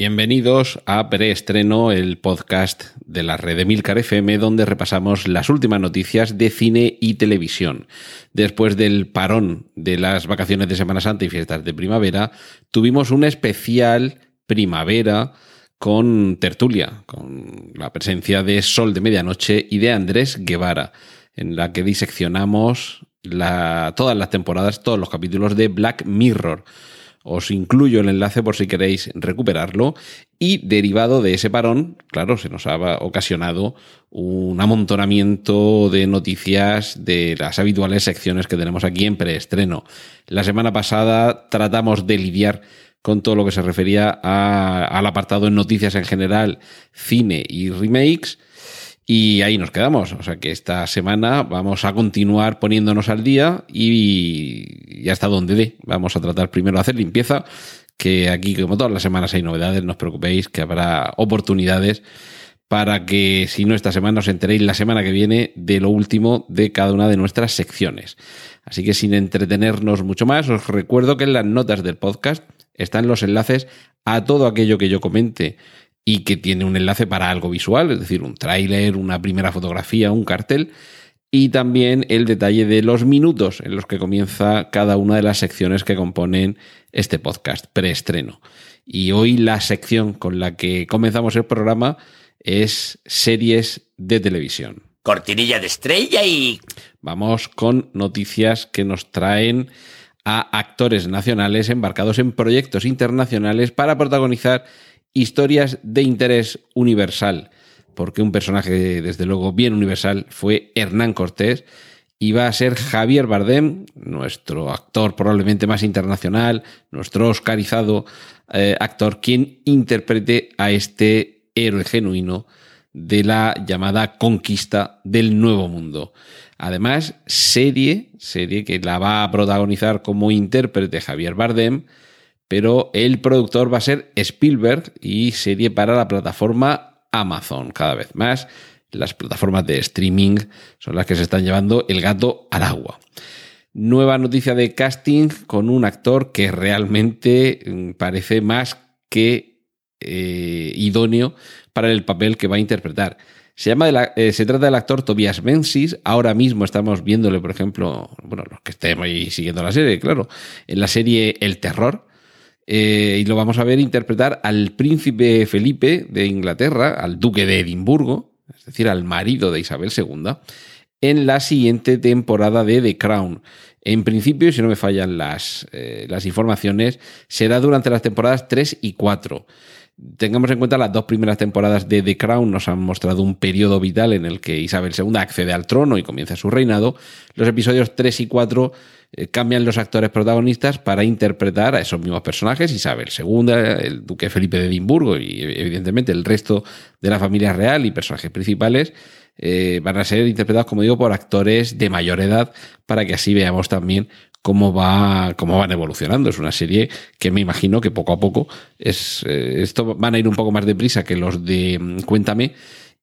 Bienvenidos a Preestreno, el podcast de la red de Milcar FM, donde repasamos las últimas noticias de cine y televisión. Después del parón de las vacaciones de Semana Santa y fiestas de primavera, tuvimos un especial primavera con tertulia, con la presencia de Sol de Medianoche y de Andrés Guevara, en la que diseccionamos todas las temporadas, todos los capítulos de Black Mirror os incluyo el enlace por si queréis recuperarlo. Y derivado de ese parón, claro, se nos ha ocasionado un amontonamiento de noticias de las habituales secciones que tenemos aquí en preestreno. La semana pasada tratamos de lidiar con todo lo que se refería al apartado en noticias en general, cine y remakes. Y ahí nos quedamos. O sea que esta semana vamos a continuar poniéndonos al día y, hasta donde dé. Vamos a tratar primero de hacer limpieza, que aquí como todas las semanas hay novedades, no os preocupéis, que habrá oportunidades para que si no esta semana os enteréis la semana que viene de lo último de cada una de nuestras secciones. Así que sin entretenernos mucho más, os recuerdo que en las notas del podcast están los enlaces a todo aquello que yo comente y que tiene un enlace para algo visual, es decir, un tráiler, una primera fotografía, un cartel, y también el detalle de los minutos en los que comienza cada una de las secciones que componen este podcast, preestreno. Y hoy la sección con la que comenzamos el programa es series de televisión. Cortinilla de estrella y... Vamos con noticias que nos traen a actores nacionales embarcados en proyectos internacionales para protagonizar historias de interés universal, porque un personaje, desde luego, bien universal fue Hernán Cortés, y va a ser Javier Bardem, nuestro actor probablemente más internacional, nuestro oscarizado eh, actor, quien interprete a este héroe genuino de la llamada conquista del nuevo mundo. Además, serie, serie que la va a protagonizar como intérprete Javier Bardem, pero el productor va a ser Spielberg y serie para la plataforma Amazon cada vez más. Las plataformas de streaming son las que se están llevando el gato al agua. Nueva noticia de casting con un actor que realmente mm, parece más que eh, idóneo para el papel que va a interpretar. Se, llama eh, se trata del actor Tobias Menzies. Ahora mismo estamos viéndole, por ejemplo, bueno, los que estemos ahí siguiendo la serie, claro, en la serie El Terror, eh, y lo vamos a ver interpretar al príncipe Felipe de Inglaterra, al duque de Edimburgo, es decir, al marido de Isabel II, en la siguiente temporada de The Crown. En principio, si no me fallan las, eh, las informaciones, será durante las temporadas 3 y 4. Tengamos en cuenta las dos primeras temporadas de The Crown nos han mostrado un periodo vital en el que Isabel II accede al trono y comienza su reinado. Los episodios 3 y 4 eh, cambian los actores protagonistas para interpretar a esos mismos personajes, Isabel II, el duque Felipe de Edimburgo y evidentemente el resto de la familia real y personajes principales. Eh, van a ser interpretados, como digo, por actores de mayor edad para que así veamos también cómo, va, cómo van evolucionando. Es una serie que me imagino que poco a poco es, eh, esto van a ir un poco más deprisa que los de mm, Cuéntame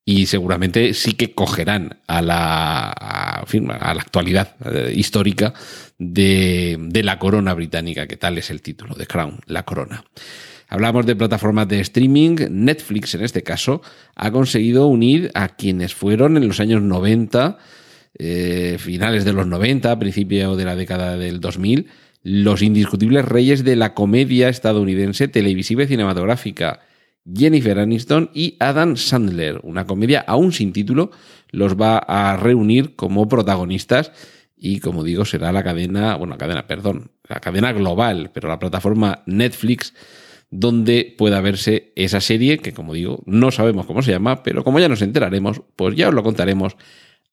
y seguramente sí que cogerán a la, a, a la actualidad eh, histórica de, de, la corona británica, que tal es el título de Crown, la corona. Hablamos de plataformas de streaming. Netflix, en este caso, ha conseguido unir a quienes fueron en los años 90 eh, finales de los 90, principio de la década del 2000, los indiscutibles reyes de la comedia estadounidense televisiva y cinematográfica, Jennifer Aniston y Adam Sandler. Una comedia aún sin título los va a reunir como protagonistas y como digo será la cadena, bueno, la cadena, perdón, la cadena global, pero la plataforma Netflix donde pueda verse esa serie que como digo no sabemos cómo se llama, pero como ya nos enteraremos, pues ya os lo contaremos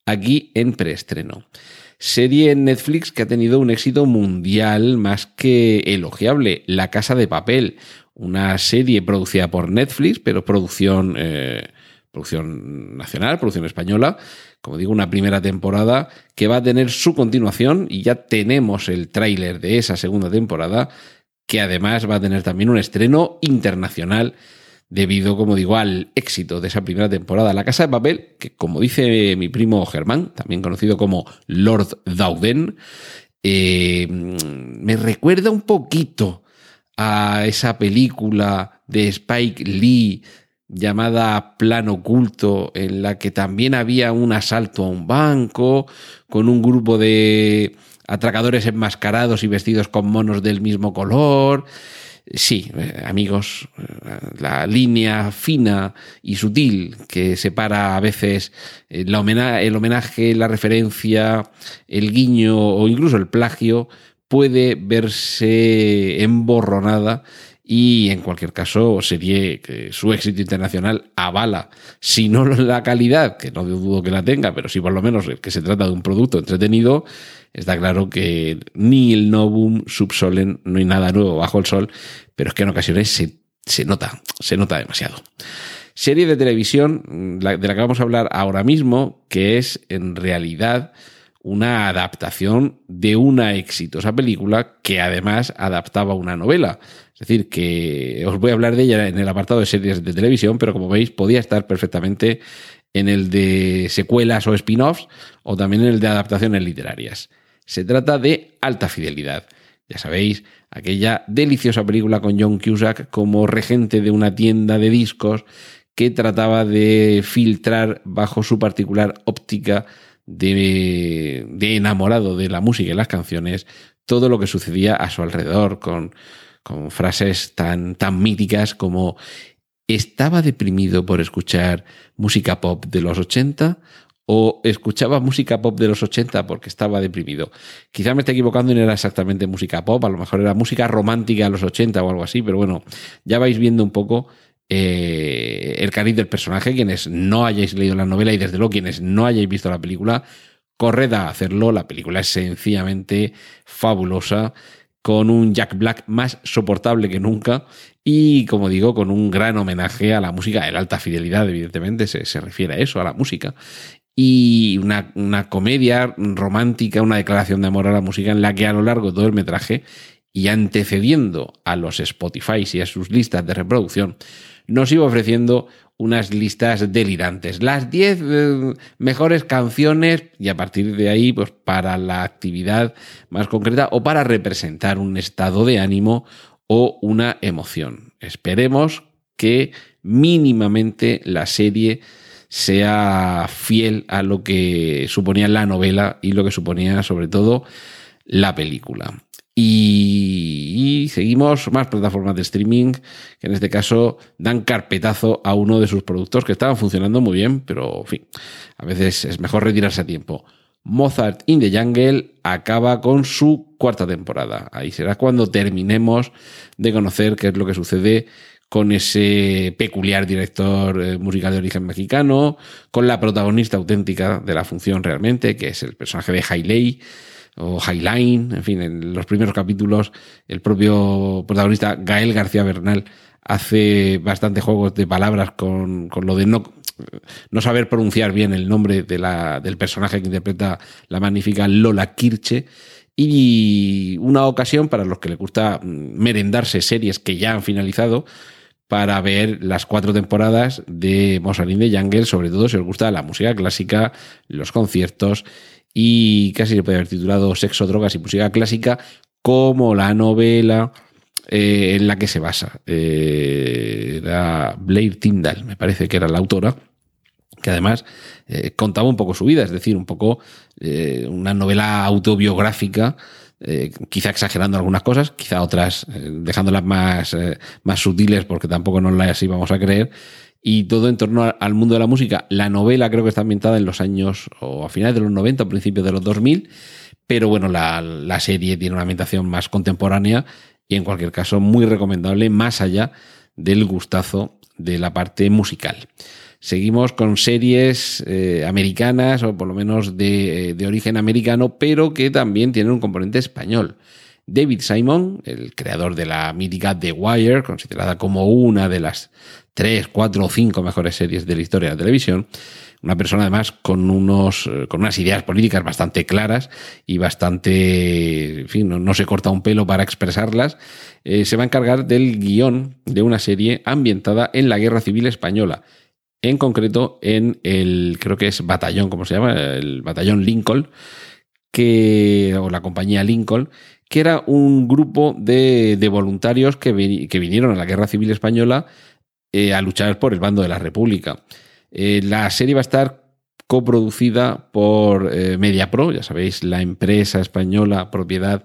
aquí en preestreno. Serie en Netflix que ha tenido un éxito mundial más que elogiable, La Casa de Papel, una serie producida por Netflix, pero producción, eh, producción nacional, producción española, como digo, una primera temporada que va a tener su continuación y ya tenemos el tráiler de esa segunda temporada, que además va a tener también un estreno internacional debido, como digo, al éxito de esa primera temporada. La Casa de Papel, que como dice mi primo Germán, también conocido como Lord Dauden, eh, me recuerda un poquito a esa película de Spike Lee llamada Plan Oculto, en la que también había un asalto a un banco con un grupo de atracadores enmascarados y vestidos con monos del mismo color. Sí, eh, amigos, eh, la línea fina y sutil que separa a veces eh, el homenaje, la referencia, el guiño o incluso el plagio puede verse emborronada y en cualquier caso sería que su éxito internacional avala, si no la calidad, que no dudo que la tenga, pero si por lo menos que se trata de un producto entretenido, está claro que ni el Novum subsolen, no hay nada nuevo bajo el sol, pero es que en ocasiones se, se nota, se nota demasiado. Serie de televisión de la que vamos a hablar ahora mismo, que es en realidad una adaptación de una exitosa película que además adaptaba una novela. Es decir, que os voy a hablar de ella en el apartado de series de televisión, pero como veis podía estar perfectamente en el de secuelas o spin-offs o también en el de adaptaciones literarias. Se trata de Alta Fidelidad. Ya sabéis, aquella deliciosa película con John Cusack como regente de una tienda de discos que trataba de filtrar bajo su particular óptica de, enamorado de la música y las canciones todo lo que sucedía a su alrededor, con, frases tan, tan míticas como ¿estaba deprimido por escuchar música pop de los 80? ¿O escuchaba música pop de los 80 porque estaba deprimido? Quizá me esté equivocando y no era exactamente música pop, a lo mejor era música romántica de los 80 o algo así, pero bueno, ya vais viendo un poco eh, el cariz del personaje. Quienes no hayáis leído la novela y desde luego quienes no hayáis visto la película, corred a hacerlo. La película es sencillamente fabulosa, con un Jack Black más soportable que nunca y, como digo, con un gran homenaje a la música de la alta fidelidad, evidentemente se, se refiere a eso, a la música. Y una, una comedia romántica, una declaración de amor a la música en la que a lo largo de todo el metraje y antecediendo a los Spotify y a sus listas de reproducción, nos iba ofreciendo unas listas delirantes. Las 10 eh, mejores canciones y a partir de ahí, pues para la actividad más concreta o para representar un estado de ánimo o una emoción. Esperemos que mínimamente la serie sea fiel a lo que suponía la novela y lo que suponía sobre todo la película. Y, seguimos más plataformas de streaming que en este caso dan carpetazo a uno de sus productos que estaban funcionando muy bien, pero en fin, a veces es mejor retirarse a tiempo. Mozart in the Jungle acaba con su cuarta temporada. Ahí será cuando terminemos de conocer qué es lo que sucede con ese peculiar director eh, musical de origen mexicano, con la protagonista auténtica de la función realmente, que es el personaje de Hailey o Highline, en fin, en los primeros capítulos el propio protagonista Gael García Bernal hace bastante juegos de palabras con, con lo de no, no saber pronunciar bien el nombre de la, del personaje que interpreta la magnífica Lola Kirche. Y una ocasión para los que les gusta merendarse series que ya han finalizado, para ver las cuatro temporadas de Mozart de Jungle, sobre todo si os gusta la música clásica, los conciertos y casi se puede haber titulado Sexo, Drogas y Música Clásica como la novela eh, en la que se basa. Eh, era Blair Tyndall, me parece que era la autora, que además eh, contaba un poco su vida, es decir, un poco una novela autobiográfica. quizá exagerando algunas cosas, quizá otras dejándolas más, más sutiles porque tampoco nos las íbamos a creer, y todo en torno al mundo de la música. La novela creo que está ambientada en los años o a finales de los 90 o principios de los 2000, pero bueno, la, la serie tiene una ambientación más contemporánea y en cualquier caso muy recomendable más allá del gustazo de la parte musical. Seguimos con series eh, americanas o por lo menos de, de, origen americano, pero que también tienen un componente español. David Simon, el creador de la mítica The Wire, considerada como una de las tres, cuatro o cinco mejores series de la historia de la televisión, una persona además con unos eh, con unas ideas políticas bastante claras y bastante en fin no, se corta un pelo para expresarlas. Eh, se va a encargar del guion de una serie ambientada en la guerra civil española en concreto en el creo que es batallón como se llama el batallón Lincoln que o la compañía Lincoln que era un grupo de, voluntarios que, que, vinieron a la guerra civil española eh, a luchar por el bando de la república. Eh, la serie va a estar coproducida por eh, MediaPro, ya sabéis, la empresa española propiedad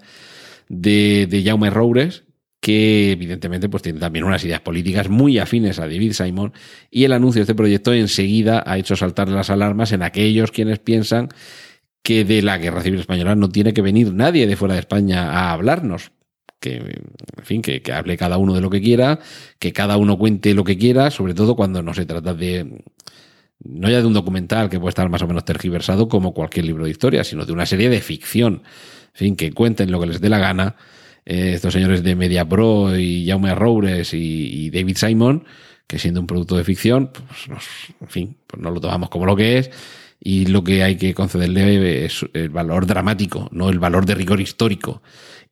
de, de Jaume Roures, que evidentemente pues tiene también unas ideas políticas muy afines a David Simon y el anuncio de este proyecto enseguida ha hecho saltar las alarmas en aquellos quienes piensan que de la guerra civil española no tiene que venir nadie de fuera de España a hablarnos, que, en fin, que, que, hable cada uno de lo que quiera, que cada uno cuente lo que quiera, sobre todo cuando no se trata de, no ya de un documental que puede estar más o menos tergiversado como cualquier libro de historia, sino de una serie de ficción, en fin, que cuenten lo que les dé la gana. Eh, estos señores de Media Pro y Jaume Roures y, David Simon, que siendo un producto de ficción, pues en fin, pues no lo tomamos como lo que es y lo que hay que concederle es el valor dramático, no el valor de rigor histórico.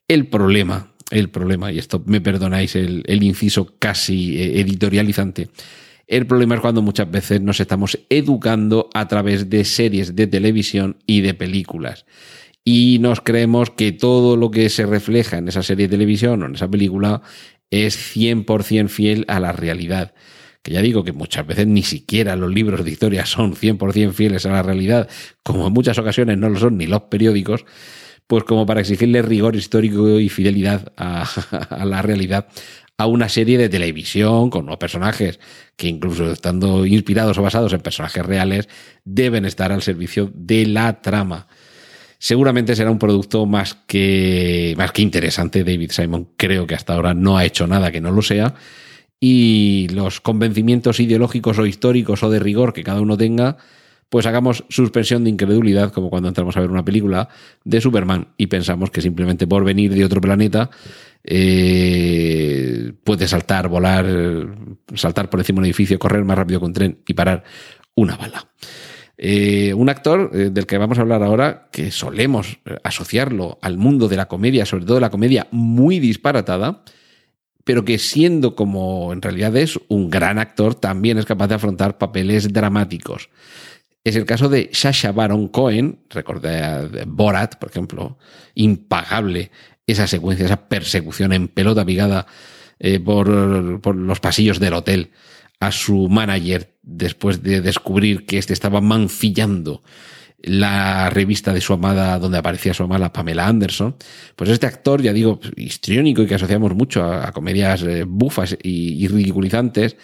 El problema el problema, y esto me perdonáis el, inciso casi eh, editorializante, el problema es cuando muchas veces nos estamos educando a través de series de televisión y de películas. Y nos creemos que todo lo que se refleja en esa serie de televisión o en esa película es 100% fiel a la realidad. Ya digo que muchas veces ni siquiera los libros de historia son 100% fieles a la realidad, como en muchas ocasiones no lo son ni los periódicos pues como para exigirle rigor histórico y fidelidad a, la realidad a una serie de televisión con unos personajes que incluso estando inspirados o basados en personajes reales deben estar al servicio de la trama. Seguramente será un producto más que, más que interesante. David Simon creo que hasta ahora no ha hecho nada que no lo sea. Y los convencimientos ideológicos o históricos o de rigor que cada uno tenga, pues hagamos suspensión de incredulidad, como cuando entramos a ver una película de Superman y pensamos que simplemente por venir de otro planeta eh, puede saltar, volar, saltar por encima de un edificio, correr más rápido que un tren y parar una bala. Eh, un actor eh, del que vamos a hablar ahora, que solemos asociarlo al mundo de la comedia, sobre todo la comedia muy disparatada, pero que siendo como en realidad es un gran actor, también es capaz de afrontar papeles dramáticos. Es el caso de Sasha Baron Cohen, recordé Borat, por ejemplo, impagable esa secuencia, esa persecución en pelota pigada eh, por, los pasillos del hotel a su manager después de descubrir que éste estaba mancillando la revista de su amada, donde aparecía su amada Pamela Anderson. Pues este actor, ya digo, histriónico y que asociamos mucho a, comedias eh, bufas y ridiculizantes,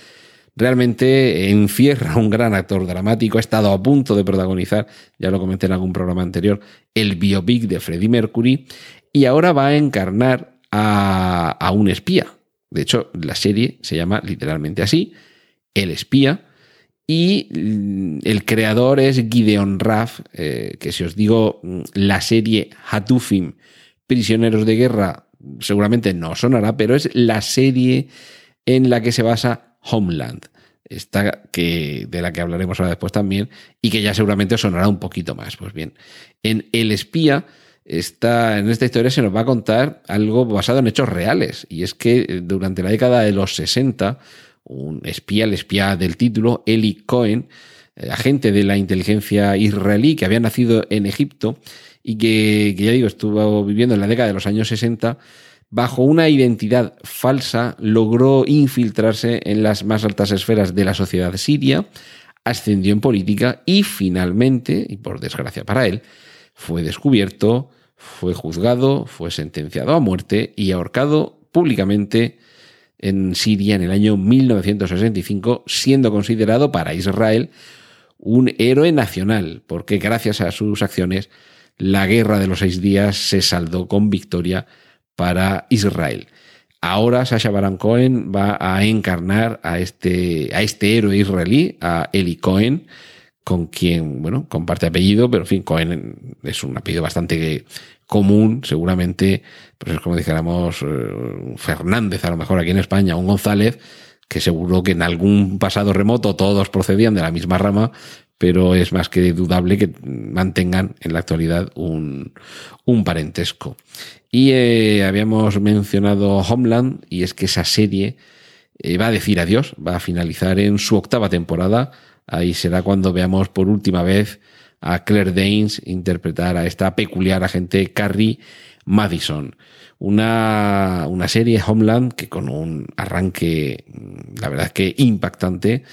realmente encierra un gran actor dramático. Ha estado a punto de protagonizar, ya lo comenté en algún programa anterior, el biopic de Freddie Mercury y ahora va a encarnar a, un espía. De hecho, la serie se llama literalmente así, El espía. Y mm, el creador es Gideon Raff, eh, que si os digo mm, la serie Hatufim, Prisioneros de Guerra, seguramente no sonará, pero es la serie en la que se basa Homeland, esta que, de la que hablaremos ahora después también, y que ya seguramente sonará un poquito más. Pues bien, en El espía, está, en esta historia se nos va a contar algo basado en hechos reales, y es que durante la década de los 60, un espía, el espía del título, Eli Cohen, eh, agente de la inteligencia israelí que había nacido en Egipto y que, que ya digo, estuvo viviendo en la década de los años 60, bajo una identidad falsa, logró infiltrarse en las más altas esferas de la sociedad siria, ascendió en política y finalmente, y por desgracia para él, fue descubierto, fue juzgado, fue sentenciado a muerte y ahorcado públicamente en Siria en el año 1965, siendo considerado para Israel un héroe nacional, porque gracias a sus acciones la guerra de los seis días se saldó con victoria para Israel. Ahora Sasha Baron Cohen va a encarnar a este, a este héroe israelí, a Eli Cohen, con quien, bueno, comparte apellido, pero en fin, Cohen es un apellido bastante común, seguramente, pues es como dijéramos eh, Fernández, a lo mejor aquí en España, un González, que seguro que en algún pasado remoto todos procedían de la misma rama, pero es más que dudable que mantengan en la actualidad un, un parentesco. Y eh, habíamos mencionado Homeland, y es que esa serie eh, va a decir adiós, va a finalizar en su octava temporada. Ahí será cuando veamos por última vez a Claire Danes interpretar a esta peculiar agente Carrie Madison. Una, una serie Homeland que con un arranque, la verdad que impactante,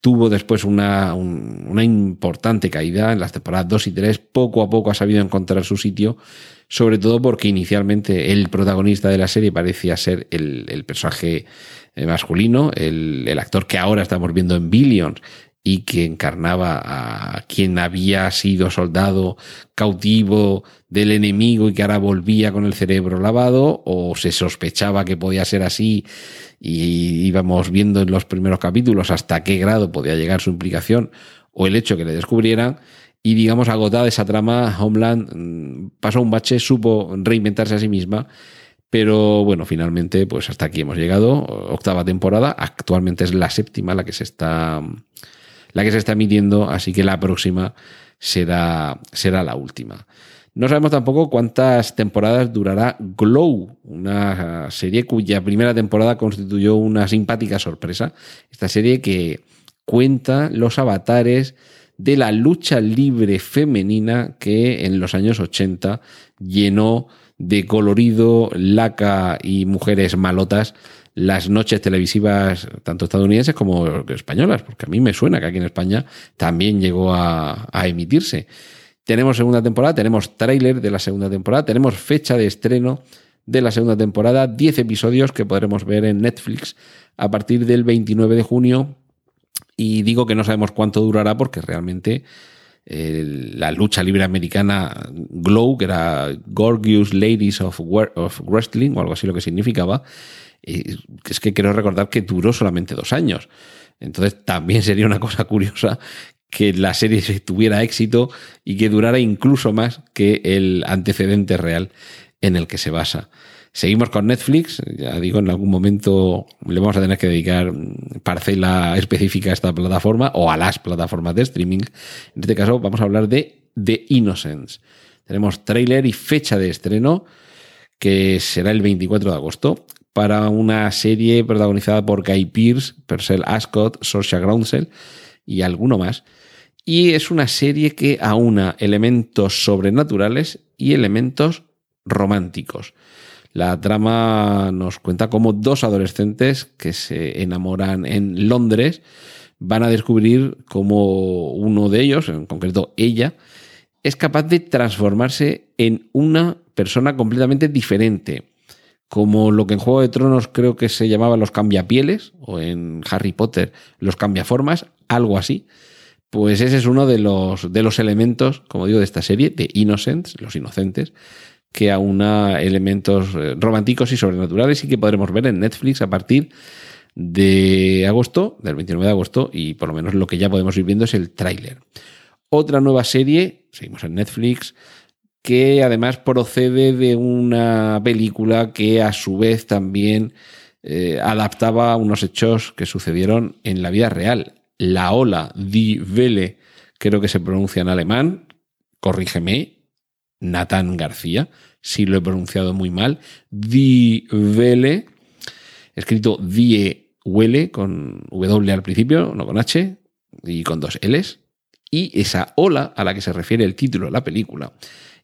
tuvo después una, una importante caída en las temporadas 2 y 3. Poco a poco ha sabido encontrar su sitio, sobre todo porque inicialmente el protagonista de la serie parecía ser el, el personaje eh, masculino, el, el, actor que ahora estamos viendo en Billions y que encarnaba a quien había sido soldado cautivo del enemigo y que ahora volvía con el cerebro lavado, o se sospechaba que podía ser así y íbamos viendo en los primeros capítulos hasta qué grado podía llegar su implicación o el hecho que le descubrieran. Y digamos, agotada esa trama, Homeland mm, pasó un bache, supo reinventarse a sí misma pero bueno, finalmente, pues hasta aquí hemos llegado. Octava temporada. Actualmente es la séptima la que se está, la que se está emitiendo, así que la próxima será, será la última. No sabemos tampoco cuántas temporadas durará Glow, una serie cuya primera temporada constituyó una simpática sorpresa. Esta serie que cuenta los avatares de la lucha libre femenina que en los años 80 llenó de colorido, laca y mujeres malotas las noches televisivas, tanto estadounidenses como españolas, porque a mí me suena que aquí en España también llegó a, emitirse. Tenemos segunda temporada, tenemos tráiler de la segunda temporada, tenemos fecha de estreno de la segunda temporada, 10 episodios que podremos ver en Netflix a partir del 29 de junio. Y digo que no sabemos cuánto durará porque realmente la lucha libre americana Glow, que era Gorgeous Ladies of Wrestling, o algo así lo que significaba, es que quiero recordar que duró solamente dos años. Entonces también sería una cosa curiosa que la serie tuviera éxito y que durara incluso más que el antecedente real en el que se basa. Seguimos con Netflix, ya digo, en algún momento le vamos a tener que dedicar parcela específica a esta plataforma o a las plataformas de streaming. En este caso vamos a hablar de The Innocence. Tenemos tráiler y fecha de estreno que será el 24 de agosto para una serie protagonizada por Guy Pearce, Purcell Ascot, Saoirse Groundsel y alguno más. Y es una serie que aúna elementos sobrenaturales y elementos románticos. La trama nos cuenta cómo dos adolescentes que se enamoran en Londres van a descubrir cómo uno de ellos, en concreto ella, es capaz de transformarse en una persona completamente diferente. Como lo que en Juego de Tronos creo que se llamaba los cambiapieles, o en Harry Potter los cambiaformas, algo así. Pues ese es uno de los, de los elementos, como digo, de esta serie, de Innocents, los inocentes, que aúna elementos eh, románticos y sobrenaturales y que podremos ver en Netflix a partir de agosto, del 29 de agosto, y por lo menos lo que ya podemos ir viendo es el tráiler. Otra nueva serie, seguimos en Netflix, que además procede de una película que a su vez también eh, adaptaba unos hechos que sucedieron en la vida real. La ola, Die Welle, creo que se pronuncia en alemán, corrígeme, Nathan García, si lo he pronunciado muy mal, Die Welle, escrito Die Welle con W al principio, no con H, y con dos Ls, y esa ola a la que se refiere el título de la película,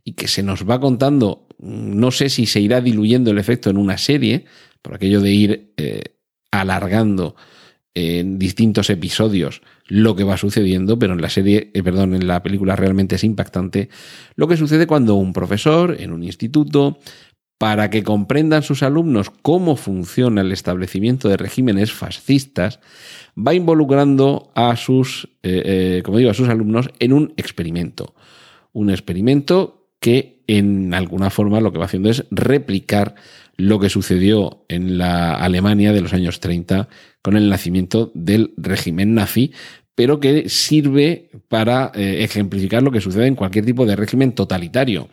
y que se nos va contando, no sé si se irá diluyendo el efecto en una serie, por aquello de ir eh, alargando en distintos episodios lo que va sucediendo, pero en la serie, eh, perdón, en la película realmente es impactante lo que sucede cuando un profesor en un instituto, para que comprendan sus alumnos cómo funciona el establecimiento de regímenes fascistas, va involucrando a sus, eh, eh, como digo, a sus alumnos en un experimento. Un experimento que en alguna forma lo que va haciendo es replicar lo que sucedió en la Alemania de los años 30 con el nacimiento del régimen nazi, pero que sirve para eh, ejemplificar lo que sucede en cualquier tipo de régimen totalitario.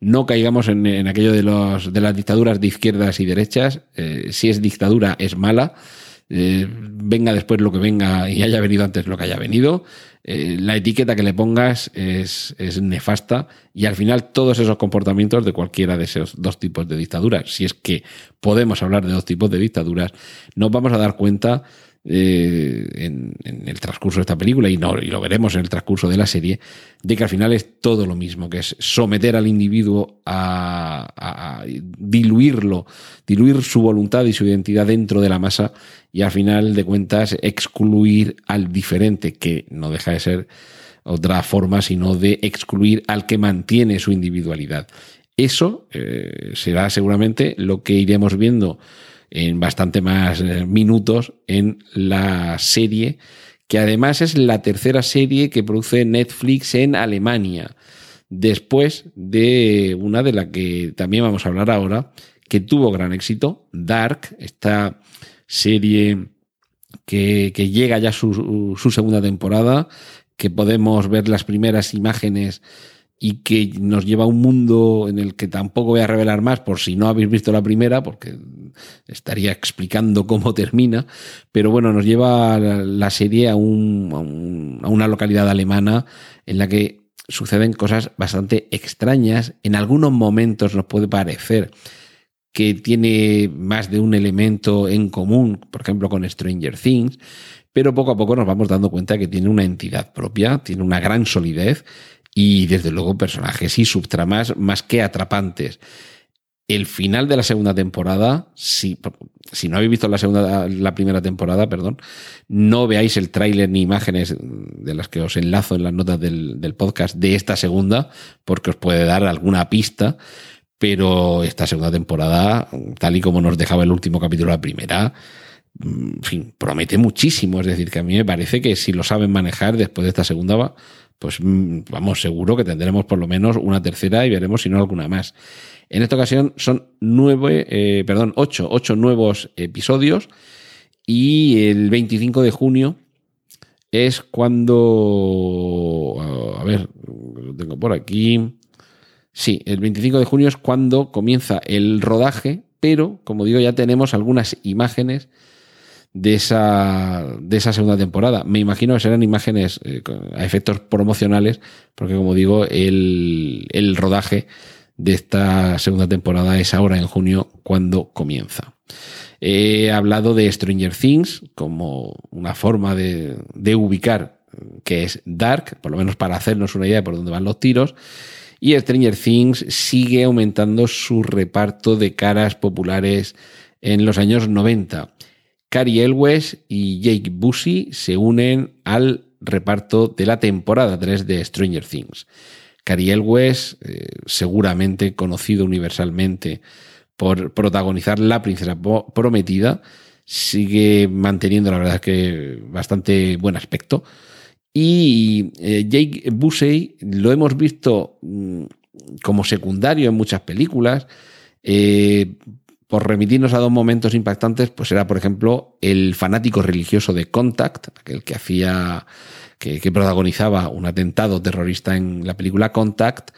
No caigamos en, aquello de, los, de las dictaduras de izquierdas y derechas. Eh, si es dictadura, es mala. Eh, venga después lo que venga y haya venido antes lo que haya venido. la etiqueta que le pongas es, es, nefasta y al final todos esos comportamientos de cualquiera de esos dos tipos de dictaduras, si es que podemos hablar de dos tipos de dictaduras, nos vamos a dar cuenta eh, en, el transcurso de esta película y, no, y lo veremos en el transcurso de la serie, de que al final es todo lo mismo, que es someter al individuo a, diluirlo, diluir su voluntad y su identidad dentro de la masa y al final de cuentas excluir al diferente, que no deja de ser otra forma, sino de excluir al que mantiene su individualidad. Eso eh, será seguramente lo que iremos viendo en bastante más eh, minutos en la serie, que además es la tercera serie que produce Netflix en Alemania, después de una de la que también vamos a hablar ahora, que tuvo gran éxito, Dark, esta serie que, llega ya su, su segunda temporada, que podemos ver las primeras imágenes y que nos lleva a un mundo en el que tampoco voy a revelar más por si no habéis visto la primera, porque estaría explicando cómo termina, pero bueno, nos lleva la serie a, un, a, una localidad alemana en la que suceden cosas bastante extrañas. En algunos momentos nos puede parecer que tiene más de un elemento en común, por ejemplo con Stranger Things, pero poco a poco nos vamos dando cuenta que tiene una entidad propia, tiene una gran solidez y desde luego personajes y subtramas más que atrapantes. El final de la segunda temporada, si, si no habéis visto la segunda, la primera temporada, perdón, no veáis el tráiler ni imágenes de las que os enlazo en las notas del, del podcast de esta segunda, porque os puede dar alguna pista pero esta segunda temporada, tal y como nos dejaba el último capítulo la primera, fin, promete muchísimo. Es decir, que a mí me parece que si lo saben manejar después de esta segunda, pues mm, vamos, seguro que tendremos por lo menos una tercera y veremos si no alguna más. En esta ocasión son nueve, eh, perdón, ocho, ocho nuevos episodios y el 25 de junio es cuando, a ver, lo tengo por aquí. Sí, el 25 de junio es cuando comienza el rodaje, pero como digo, ya tenemos algunas imágenes de esa, de esa segunda temporada. Me imagino que serán imágenes eh, a efectos promocionales, porque como digo, el, el rodaje de esta segunda temporada es ahora en junio cuando comienza. He hablado de Stranger Things como una forma de, de ubicar que es Dark, por lo menos para hacernos una idea de por dónde van los tiros. Y Stranger Things sigue aumentando su reparto de caras populares en los años 90. Cary Elwes y Jake Busey se unen al reparto de la temporada 3 de Stranger Things. Cary Elwes, eh, seguramente conocido universalmente por protagonizar La Princesa Prometida, sigue manteniendo, la verdad, que bastante buen aspecto. Y eh, Jake Busey lo hemos visto mm, como secundario en muchas películas. Eh, por remitirnos a dos momentos impactantes, pues era, por ejemplo, el fanático religioso de Contact, aquel que hacía, que, protagonizaba un atentado terrorista en la película Contact,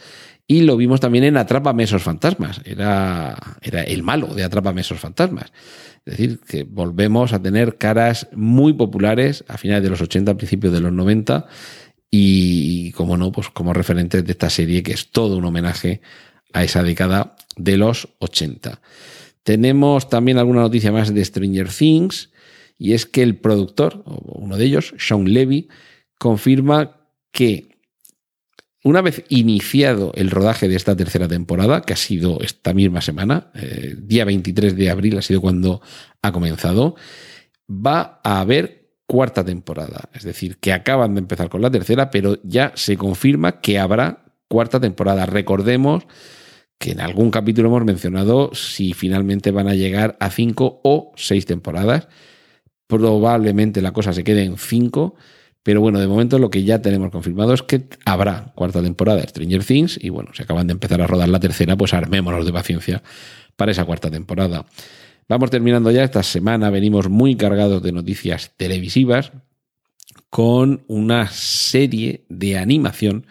y lo vimos también en Atrápame esos fantasmas. Era, era el malo de Atrápame esos fantasmas. Es decir, que volvemos a tener caras muy populares a finales de los 80, principios de los 90, y, como no, pues como referentes de esta serie que es todo un homenaje a esa década de los 80. Tenemos también alguna noticia más de Stranger Things, y es que el productor, uno de ellos, Sean Levy, confirma que una vez iniciado el rodaje de esta tercera temporada, que ha sido esta misma semana, eh, día 23 de abril ha sido cuando ha comenzado, va a haber cuarta temporada. Es decir, que acaban de empezar con la tercera, pero ya se confirma que habrá cuarta temporada. Recordemos que en algún capítulo hemos mencionado si finalmente van a llegar a cinco o seis temporadas. Probablemente la cosa se quede en cinco, pero bueno, de momento lo que ya tenemos confirmado es que habrá cuarta temporada de Stranger Things y bueno, si acaban de empezar a rodar la tercera, pues armémonos de paciencia para esa cuarta temporada. Vamos terminando ya esta semana, venimos muy cargados de noticias televisivas con una serie de animación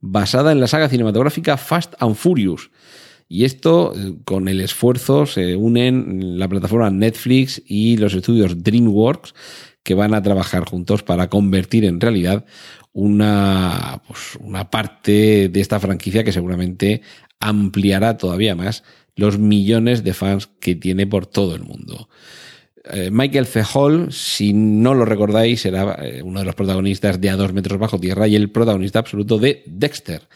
basada en la saga cinematográfica Fast and Furious. Y esto, eh, con el esfuerzo, se unen la plataforma Netflix y los estudios DreamWorks, que van a trabajar juntos para convertir en realidad una, pues, una parte de esta franquicia que seguramente ampliará todavía más los millones de fans que tiene por todo el mundo. Eh, Michael C. Hall, si no lo recordáis, era eh, uno de los protagonistas de A dos metros bajo tierra y el protagonista absoluto de Dexter.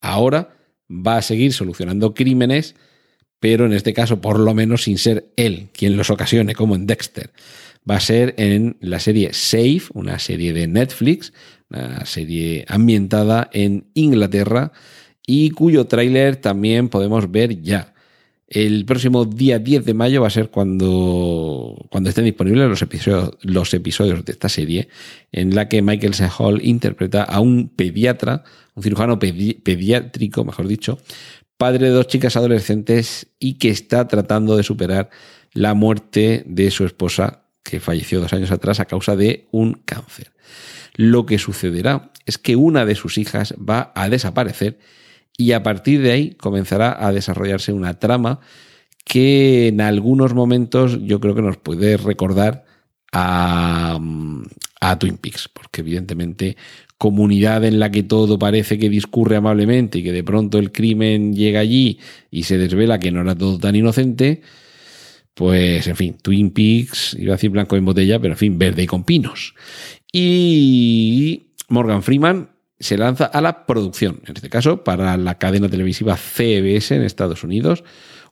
Ahora va a seguir solucionando crímenes, pero en este caso por lo menos sin ser él quien los ocasione, como en Dexter. Va a ser en la serie Safe, una serie de Netflix, una serie ambientada en Inglaterra y cuyo tráiler también podemos ver ya. El próximo día 10 de mayo va a ser cuando, cuando estén disponibles los episodios, los episodios de esta serie, en la que Michael C. Interpreta a un pediatra, un cirujano pediátrico, mejor dicho, padre de dos chicas adolescentes y que está tratando de superar la muerte de su esposa, que falleció dos años atrás a causa de un cáncer. Lo que sucederá es que una de sus hijas va a desaparecer y a partir de ahí comenzará a desarrollarse una trama que en algunos momentos yo creo que nos puede recordar a, a, Twin Peaks, porque evidentemente comunidad en la que todo parece que discurre amablemente y que de pronto el crimen llega allí y se desvela que no era todo tan inocente, pues en fin, Twin Peaks, iba a decir blanco en botella, pero en fin, verde y con pinos. Y Morgan Freeman se lanza a la producción, en este caso para la cadena televisiva CBS en Estados Unidos,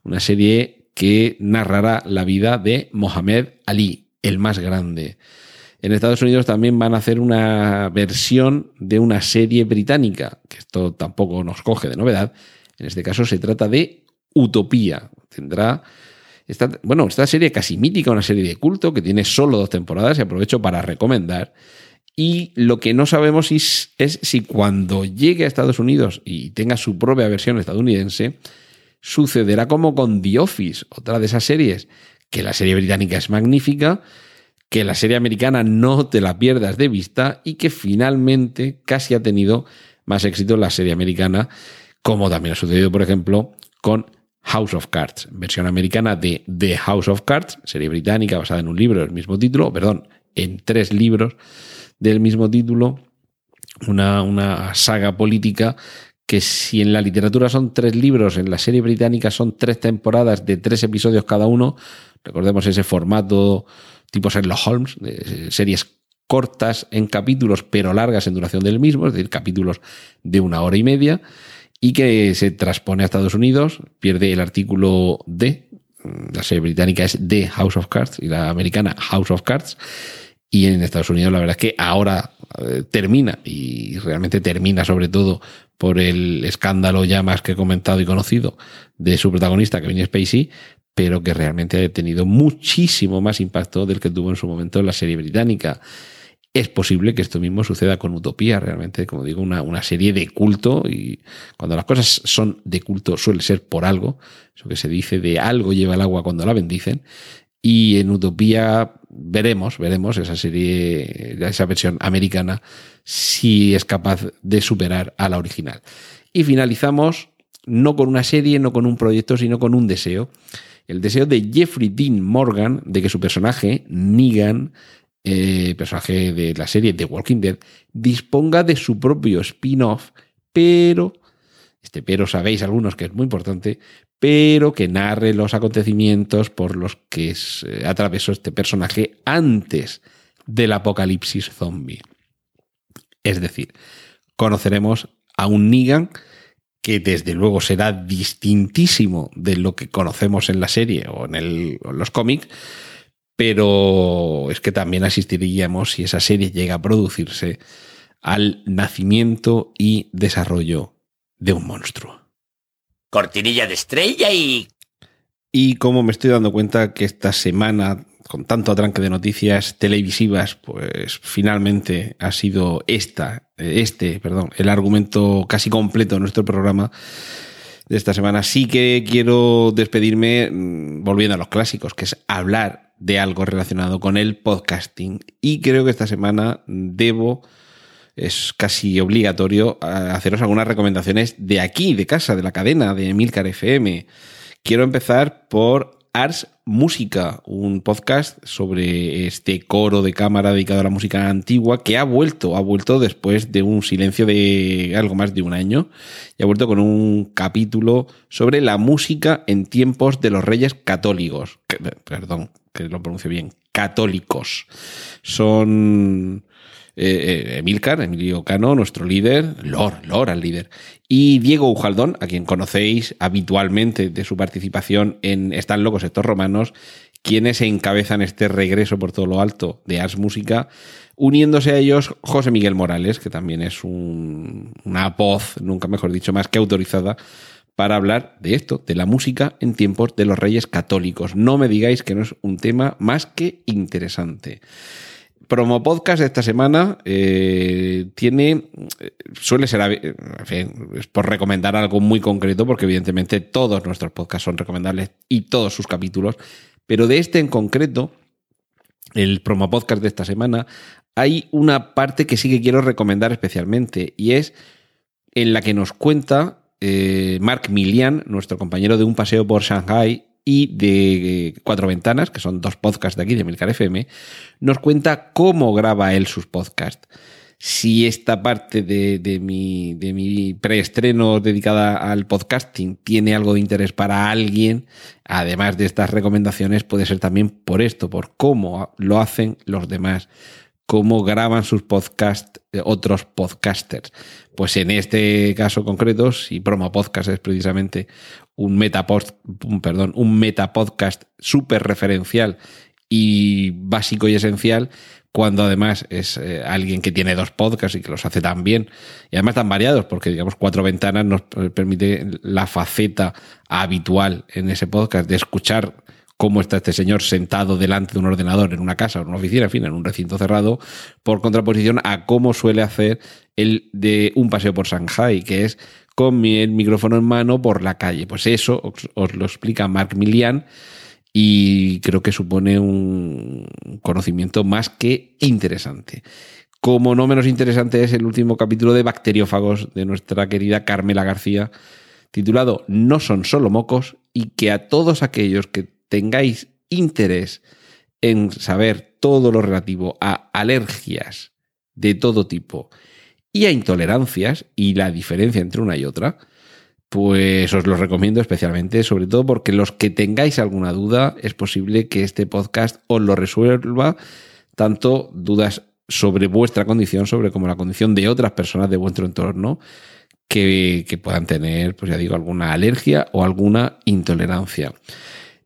una serie que narrará la vida de Mohamed Ali, el más grande. En Estados Unidos también van a hacer una versión de una serie británica, que esto tampoco nos coge de novedad. En este caso se trata de Utopía. Tendrá esta, bueno, esta serie casi mítica, una serie de culto que tiene solo dos temporadas y aprovecho para recomendar y lo que no sabemos es, si cuando llegue a Estados Unidos y tenga su propia versión estadounidense, sucederá como con The Office, otra de esas series, que la serie británica es magnífica, que la serie americana no te la pierdas de vista y que finalmente casi ha tenido más éxito la serie americana, como también ha sucedido, por ejemplo, con House of Cards, versión americana de The House of Cards, serie británica basada en un libro del mismo título, perdón, en tres libros del mismo título, una, una saga política que si en la literatura son tres libros, en la serie británica son tres temporadas de tres episodios cada uno, recordemos ese formato tipo Sherlock Holmes, de series cortas en capítulos pero largas en duración del mismo, es decir, capítulos de una hora y media, y que se transpone a Estados Unidos, pierde el artículo D, la serie británica es The House of Cards y la americana House of Cards, y en Estados Unidos la verdad es que ahora eh, termina y realmente termina sobre todo por el escándalo ya más que comentado y conocido de su protagonista Kevin Spacey, pero que realmente ha tenido muchísimo más impacto del que tuvo en su momento en la serie británica. Es posible que esto mismo suceda con Utopía, realmente, como digo, una, una, serie de culto y cuando las cosas son de culto suele ser por algo, eso que se dice de algo lleva el agua cuando la bendicen, y en Utopía veremos, veremos esa serie, esa versión americana, si es capaz de superar a la original. Y finalizamos no con una serie, no con un proyecto, sino con un deseo. El deseo de Jeffrey Dean Morgan de que su personaje, Negan, eh, personaje de la serie The Walking Dead, disponga de su propio spin-off, pero, este pero sabéis algunos que es muy importante, pero que narre los acontecimientos por los que eh, atravesó este personaje antes del apocalipsis zombie. Es decir, conoceremos a un Negan que desde luego será distintísimo de lo que conocemos en la serie o en, en los cómics, pero es que también asistiríamos, si esa serie llega a producirse, al nacimiento y desarrollo de un monstruo cortinilla de estrella y... Y como me estoy dando cuenta que esta semana, con tanto atranque de noticias televisivas, pues finalmente ha sido esta, este, perdón, el argumento casi completo de nuestro programa de esta semana. Sí que quiero despedirme mm, volviendo a los clásicos, que es hablar de algo relacionado con el podcasting. Y creo que esta semana debo, es casi obligatorio, haceros algunas recomendaciones de aquí, de casa, de la cadena de Emilcar FM. Quiero empezar por Ars Música, un podcast sobre este coro de cámara dedicado a la música antigua que ha vuelto, ha vuelto después de un silencio de algo más de un año y ha vuelto con un capítulo sobre la música en tiempos de los reyes católicos. perdón, que lo pronuncio bien, católicos. Son eh, eh, Emilcar, Emilio Cano, nuestro líder, Lor, Lor al líder, y Diego Ujaldón, a quien conocéis habitualmente de su participación en Están locos estos romanos, quienes encabezan este regreso por todo lo alto de Ars Música, uniéndose a ellos José Miguel Morales, que también es una voz, nunca mejor dicho, más que autorizada para hablar de esto, de la música en tiempos de los reyes católicos. No me digáis que no es un tema más que interesante promo podcast de esta semana eh, tiene, suele ser, en fin, es por recomendar algo muy concreto, porque evidentemente todos nuestros podcasts son recomendables y todos sus capítulos, pero de este en concreto, el promo podcast de esta semana, hay una parte que sí que quiero recomendar especialmente y es en la que nos cuenta eh, Mark Milian, nuestro compañero de un paseo por Shanghai, y de Cuatro Ventanas, que son dos podcasts de aquí de Milcar FM, nos cuenta cómo graba él sus podcasts. Si esta parte de, mi, de mi preestreno dedicada al podcasting tiene algo de interés para alguien, además de estas recomendaciones, puede ser también por esto, por cómo lo hacen los demás cómo graban sus podcasts eh, otros podcasters. Pues en este caso concreto, si Promo Podcast es precisamente un metapost, perdón, un metapodcast súper referencial y básico y esencial, cuando además es eh, alguien que tiene dos podcasts y que los hace tan bien, y además tan variados, porque digamos cuatro ventanas nos permite la faceta habitual en ese podcast de escuchar cómo está este señor sentado delante de un ordenador en una casa o en una oficina, en fin, en un recinto cerrado, por contraposición a cómo suele hacer el de un paseo por Shanghai, que es con el micrófono en mano por la calle. Pues eso os, lo explica Mark Milian y creo que supone un conocimiento más que interesante. Como no menos interesante es el último capítulo de Bacteriófagos de nuestra querida Carmela García, titulado No son solo mocos, y que a todos aquellos que tengáis interés en saber todo lo relativo a alergias de todo tipo y a intolerancias y la diferencia entre una y otra, pues os lo recomiendo especialmente, sobre todo porque los que tengáis alguna duda, es posible que este podcast os lo resuelva, tanto dudas sobre vuestra condición, sobre como la condición de otras personas de vuestro entorno, que, puedan tener, pues ya digo, alguna alergia o alguna intolerancia.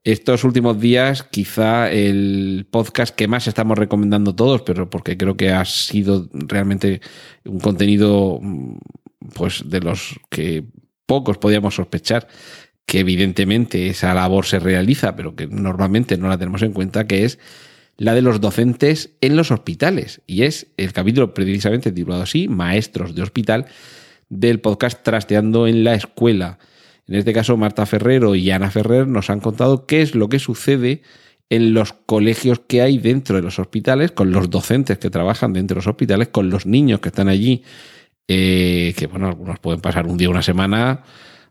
Estos últimos días, quizá el podcast que más estamos recomendando todos, pero porque creo que ha sido realmente un contenido, mm, pues de los que pocos podíamos sospechar que evidentemente esa labor se realiza, pero que normalmente no la tenemos en cuenta, que es la de los docentes en los hospitales. Y es el capítulo precisamente titulado así, Maestros de Hospital, del podcast Trasteando en la Escuela en este caso, Marta Ferrero y Ana Ferrer nos han contado qué es lo que sucede en los colegios que hay dentro de los hospitales, con los docentes que trabajan dentro de los hospitales, con los niños que están allí, eh, que bueno, algunos pueden pasar un día, una semana,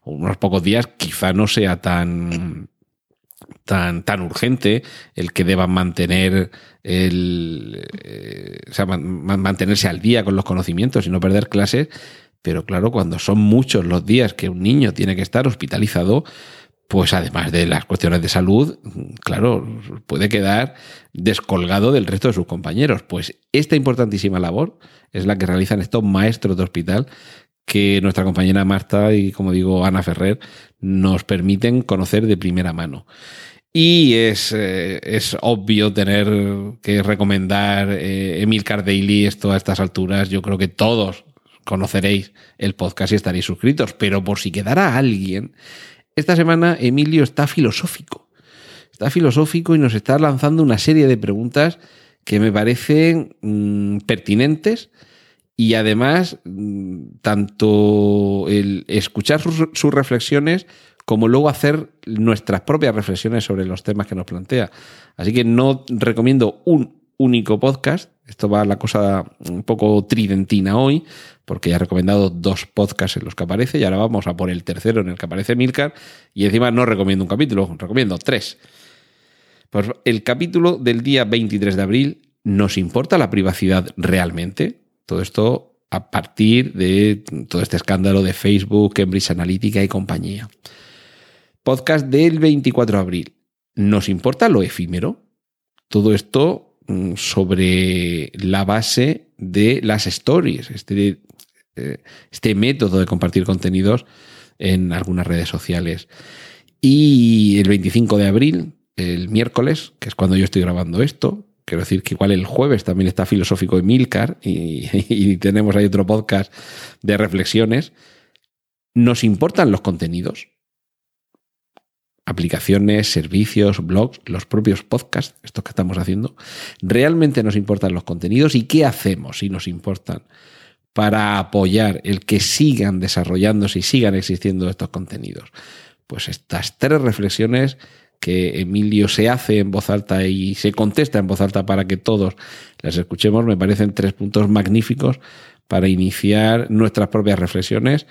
unos pocos días, quizá no sea tan tan, tan urgente el que deban mantener el, eh, o sea, mantenerse al día con los conocimientos y no perder clases, pero claro, cuando son muchos los días que un niño tiene que estar hospitalizado, pues además de las cuestiones de salud, claro, puede quedar descolgado del resto de sus compañeros. Pues esta importantísima labor es la que realizan estos maestros de hospital que nuestra compañera Marta y, como digo, Ana Ferrer nos permiten conocer de primera mano. Y es, eh, es obvio tener que recomendar eh, Emil Cardaily esto a estas alturas. Yo creo que todos conoceréis el podcast y estaréis suscritos, pero por si quedara alguien, esta semana Emilio está filosófico. Está filosófico y nos está lanzando una serie de preguntas que me parecen mm, pertinentes y además mm, tanto el escuchar sus, reflexiones como luego hacer nuestras propias reflexiones sobre los temas que nos plantea. Así que no recomiendo un único podcast. Esto va la cosa un poco tridentina hoy, porque ya he recomendado dos podcasts en los que aparece y ahora vamos a por el tercero en el que aparece Milcar y encima no recomiendo un capítulo, recomiendo tres. Pues el capítulo del día 23 de abril, ¿nos importa la privacidad realmente? Todo esto a partir de todo este escándalo de Facebook, Cambridge Analytica y compañía. Podcast del 24 de abril. ¿Nos importa lo efímero? Todo esto sobre la base de las stories, este, eh, este método de compartir contenidos en algunas redes sociales. Y el 25 de abril, el miércoles, que es cuando yo estoy grabando esto. Quiero decir que igual el jueves también está filosófico Emilcar y, y tenemos ahí otro podcast de reflexiones. ¿Nos importan los contenidos? Aplicaciones, servicios, blogs, los propios podcasts, estos que estamos haciendo, realmente nos importan los contenidos y qué hacemos si nos importan para apoyar el que sigan desarrollándose y sigan existiendo estos contenidos. Pues estas tres reflexiones que Emilio se hace en voz alta y se contesta en voz alta para que todos las escuchemos, me parecen tres puntos magníficos para iniciar nuestras propias reflexiones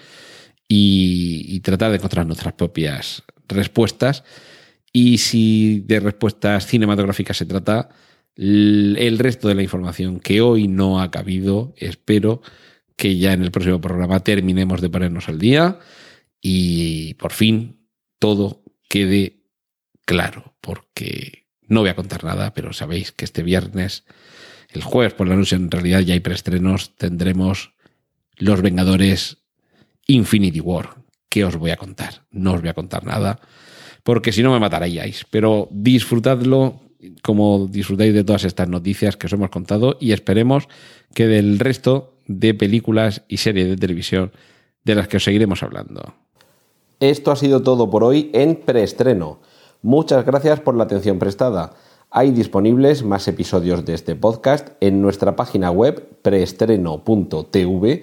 y, tratar de encontrar nuestras propias respuestas. Y si de respuestas cinematográficas se trata, el resto de la información que hoy no ha cabido, espero que ya en el próximo programa terminemos de ponernos al día y por fin todo quede claro, porque no voy a contar nada, pero sabéis que este viernes, el jueves por la noche, en realidad ya hay preestrenos, tendremos Los Vengadores Infinity War. ¿Qué os voy a contar? No os voy a contar nada, porque si no me mataríais. Pero disfrutadlo como disfrutáis de todas estas noticias que os hemos contado y esperemos que del resto de películas y series de televisión de las que os seguiremos hablando. Esto ha sido todo por hoy en preestreno. Muchas gracias por la atención prestada. Hay disponibles más episodios de este podcast en nuestra página web preestreno.tv